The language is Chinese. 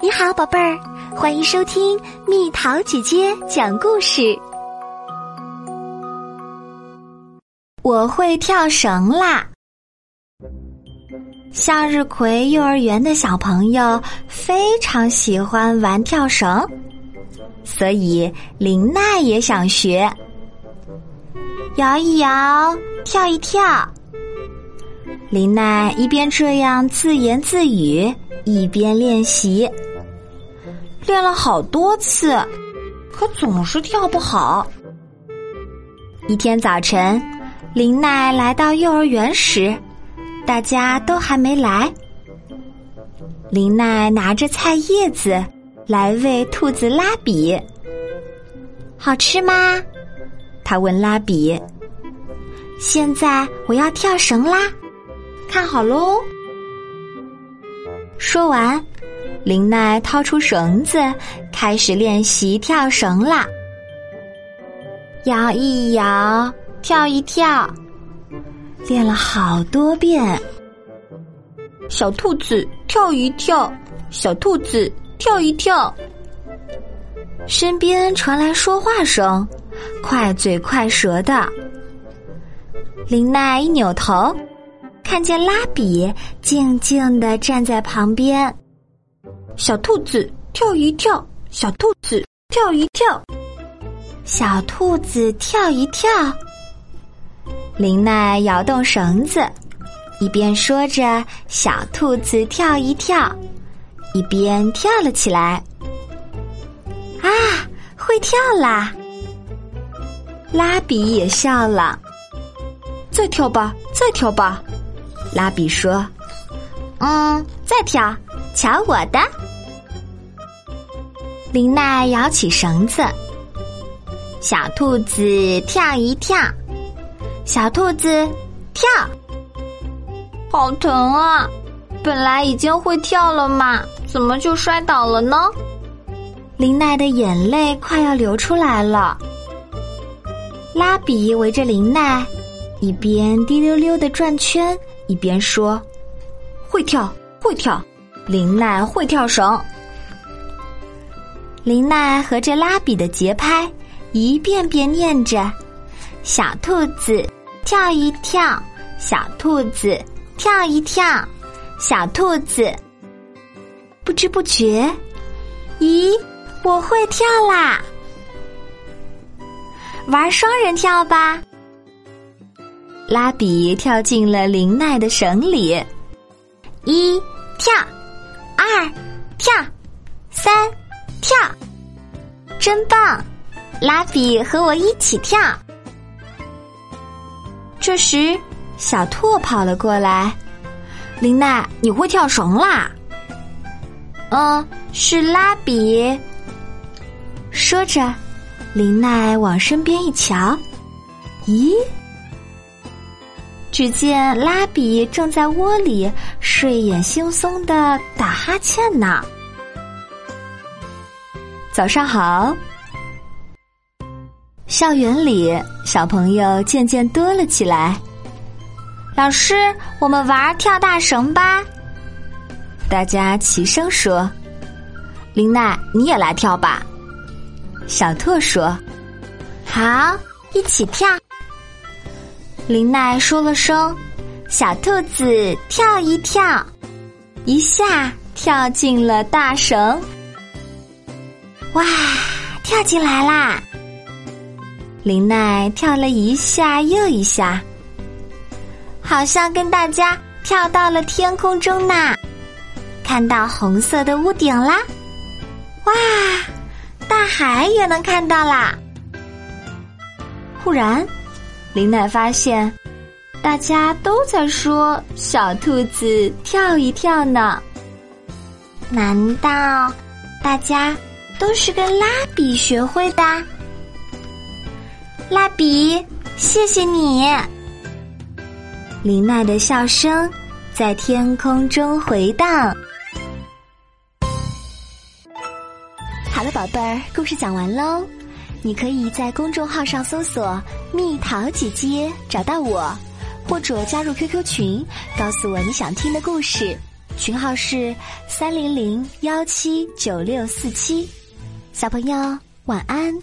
你好，宝贝儿，欢迎收听蜜桃姐姐讲故事。我会跳绳啦！向日葵幼儿园的小朋友非常喜欢玩跳绳，所以林奈也想学。摇一摇，跳一跳。林奈一边这样自言自语，一边练习。练了好多次，可总是跳不好。一天早晨，林奈来到幼儿园时，大家都还没来。林奈拿着菜叶子来喂兔子拉比，好吃吗？他问拉比。现在我要跳绳啦，看好喽。说完。林奈掏出绳子，开始练习跳绳啦。摇一摇，跳一跳，练了好多遍。小兔子跳一跳，小兔子跳一跳。身边传来说话声，快嘴快舌的。林奈一扭头，看见拉比静静的站在旁边。小兔子跳一跳，小兔子跳一跳，小兔子跳一跳。林奈摇动绳子，一边说着“小兔子跳一跳”，一边跳了起来。啊，会跳啦！拉比也笑了。再跳吧，再跳吧。拉比说：“嗯，再跳，瞧我的。”林奈摇起绳子，小兔子跳一跳，小兔子跳，好疼啊！本来已经会跳了嘛，怎么就摔倒了呢？林奈的眼泪快要流出来了。拉比围着林奈，一边滴溜溜的转圈，一边说：“会跳，会跳，林奈会跳绳。”林奈和着拉比的节拍，一遍遍念着：“小兔子跳一跳，小兔子跳一跳，小兔子。”不知不觉，咦，我会跳啦！玩双人跳吧。拉比跳进了林奈的绳里，一跳，二跳，三。跳，真棒！拉比和我一起跳。这时，小兔跑了过来：“林奈，你会跳绳啦？”“嗯，是拉比。”说着，林奈往身边一瞧，咦？只见拉比正在窝里睡眼惺忪的打哈欠呢。早上好。校园里，小朋友渐渐多了起来。老师，我们玩跳大绳吧！大家齐声说：“林奈，你也来跳吧。”小兔说：“好，一起跳。”林奈说了声：“小兔子跳一跳”，一下跳进了大绳。哇，跳进来啦！林奈跳了一下又一下，好像跟大家跳到了天空中呢。看到红色的屋顶啦！哇，大海也能看到啦！忽然，林奈发现大家都在说“小兔子跳一跳”呢。难道大家？都是跟拉比学会的，蜡笔，谢谢你。林奈的笑声在天空中回荡。好了，宝贝儿，故事讲完喽。你可以在公众号上搜索“蜜桃姐姐”找到我，或者加入 QQ 群，告诉我你想听的故事。群号是三零零幺七九六四七。小朋友，晚安。